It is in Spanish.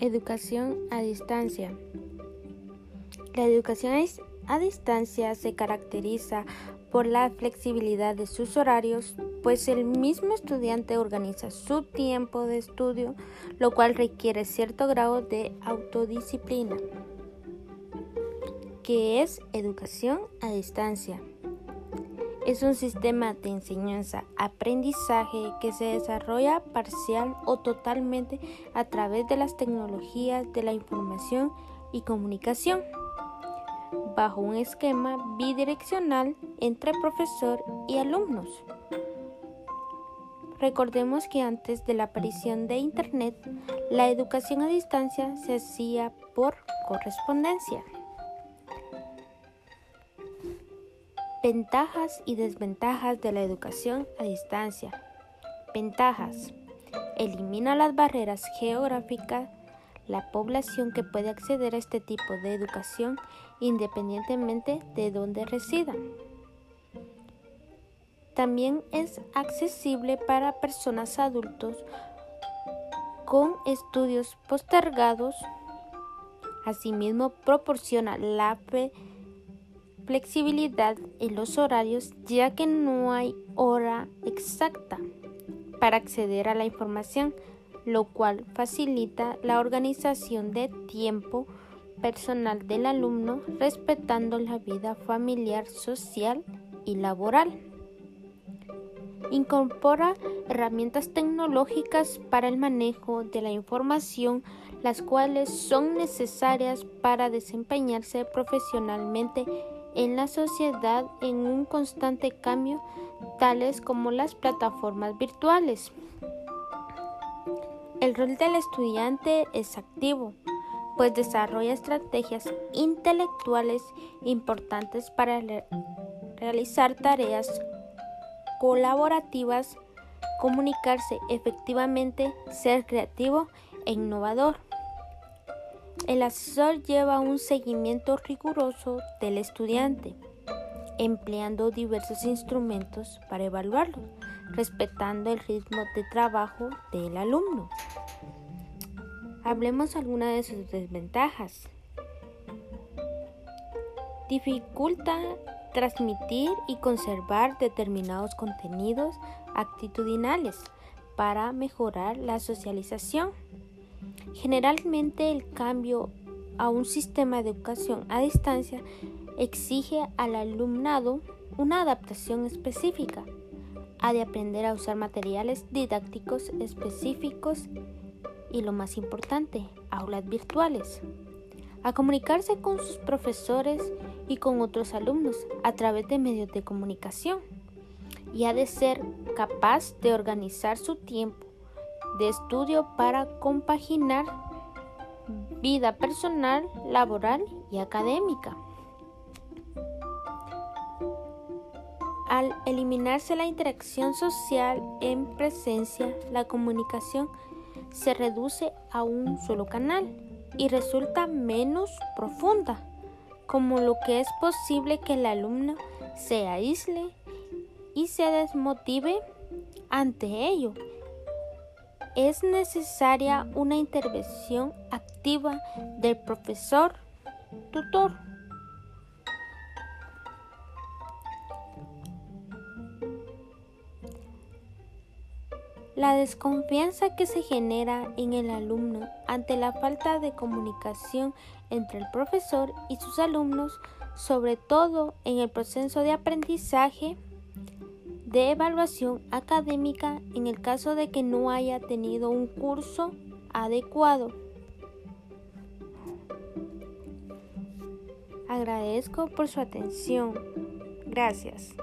Educación a distancia. La educación a distancia se caracteriza por la flexibilidad de sus horarios, pues el mismo estudiante organiza su tiempo de estudio, lo cual requiere cierto grado de autodisciplina, que es educación a distancia es un sistema de enseñanza-aprendizaje que se desarrolla parcial o totalmente a través de las tecnologías de la información y comunicación, bajo un esquema bidireccional entre profesor y alumnos. Recordemos que antes de la aparición de Internet, la educación a distancia se hacía por correspondencia. Ventajas y desventajas de la educación a distancia. Ventajas. Elimina las barreras geográficas. La población que puede acceder a este tipo de educación independientemente de donde residan. También es accesible para personas adultos con estudios postergados. Asimismo, proporciona la flexibilidad en los horarios ya que no hay hora exacta para acceder a la información, lo cual facilita la organización de tiempo personal del alumno respetando la vida familiar, social y laboral. Incorpora herramientas tecnológicas para el manejo de la información, las cuales son necesarias para desempeñarse profesionalmente en la sociedad en un constante cambio, tales como las plataformas virtuales. El rol del estudiante es activo, pues desarrolla estrategias intelectuales importantes para realizar tareas colaborativas, comunicarse efectivamente, ser creativo e innovador. El asesor lleva un seguimiento riguroso del estudiante, empleando diversos instrumentos para evaluarlo, respetando el ritmo de trabajo del alumno. Hablemos algunas de sus desventajas. Dificulta transmitir y conservar determinados contenidos actitudinales para mejorar la socialización Generalmente el cambio a un sistema de educación a distancia exige al alumnado una adaptación específica. Ha de aprender a usar materiales didácticos específicos y lo más importante, aulas virtuales. A comunicarse con sus profesores y con otros alumnos a través de medios de comunicación. Y ha de ser capaz de organizar su tiempo de estudio para compaginar vida personal, laboral y académica. Al eliminarse la interacción social en presencia, la comunicación se reduce a un solo canal y resulta menos profunda, como lo que es posible que el alumno se aísle y se desmotive ante ello es necesaria una intervención activa del profesor tutor. La desconfianza que se genera en el alumno ante la falta de comunicación entre el profesor y sus alumnos, sobre todo en el proceso de aprendizaje, de evaluación académica en el caso de que no haya tenido un curso adecuado. Agradezco por su atención. Gracias.